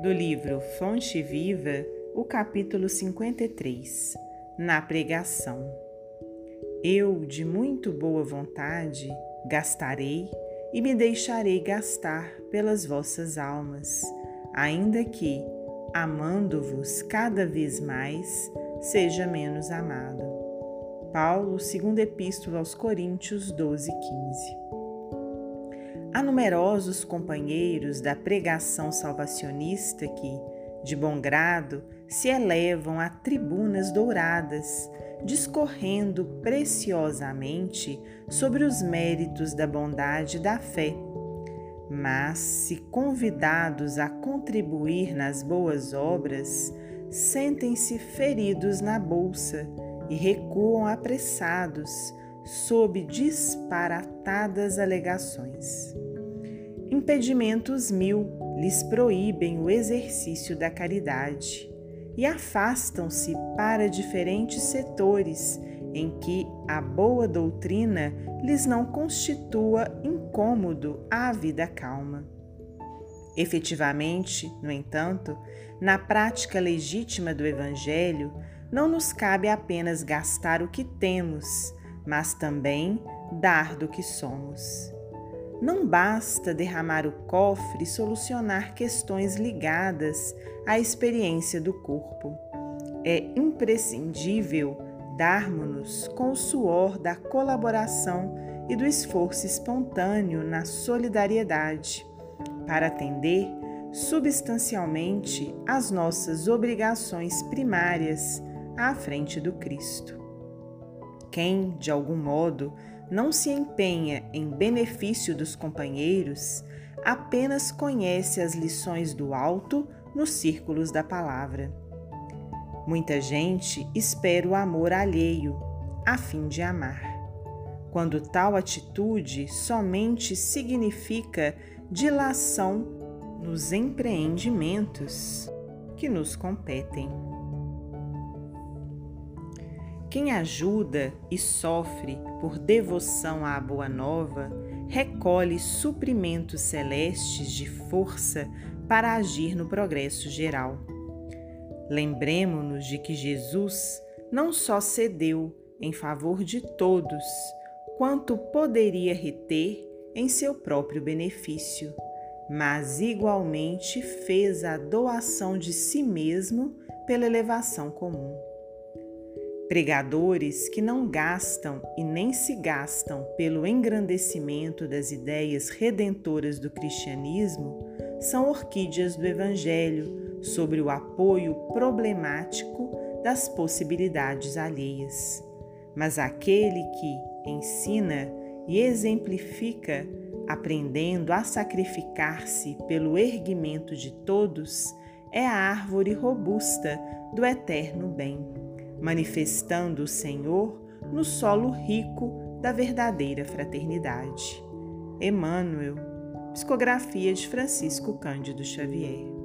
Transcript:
do livro Fonte Viva, o capítulo 53, na pregação. Eu, de muito boa vontade, gastarei e me deixarei gastar pelas vossas almas, ainda que, amando-vos cada vez mais, seja menos amado. Paulo, segunda epístola aos Coríntios 12, 15. Há numerosos companheiros da pregação salvacionista que, de bom grado, se elevam a tribunas douradas, discorrendo preciosamente sobre os méritos da bondade e da fé. Mas, se convidados a contribuir nas boas obras, sentem-se feridos na bolsa e recuam apressados sob disparatadas alegações. Impedimentos mil lhes proíbem o exercício da caridade e afastam-se para diferentes setores em que a boa doutrina lhes não constitua incômodo à vida calma. Efetivamente, no entanto, na prática legítima do Evangelho, não nos cabe apenas gastar o que temos, mas também dar do que somos. Não basta derramar o cofre e solucionar questões ligadas à experiência do corpo. É imprescindível darmos-nos com o suor da colaboração e do esforço espontâneo na solidariedade, para atender substancialmente às nossas obrigações primárias à frente do Cristo. Quem, de algum modo, não se empenha em benefício dos companheiros, apenas conhece as lições do alto nos círculos da palavra. Muita gente espera o amor alheio, a fim de amar, quando tal atitude somente significa dilação nos empreendimentos que nos competem. Quem ajuda e sofre por devoção à Boa Nova recolhe suprimentos celestes de força para agir no progresso geral. Lembremos-nos de que Jesus não só cedeu em favor de todos, quanto poderia reter em seu próprio benefício, mas igualmente fez a doação de si mesmo pela elevação comum. Pregadores que não gastam e nem se gastam pelo engrandecimento das ideias redentoras do cristianismo são orquídeas do Evangelho sobre o apoio problemático das possibilidades alheias. Mas aquele que ensina e exemplifica, aprendendo a sacrificar-se pelo erguimento de todos, é a árvore robusta do eterno bem manifestando o Senhor no solo rico da verdadeira fraternidade. Emmanuel, psicografia de Francisco Cândido Xavier.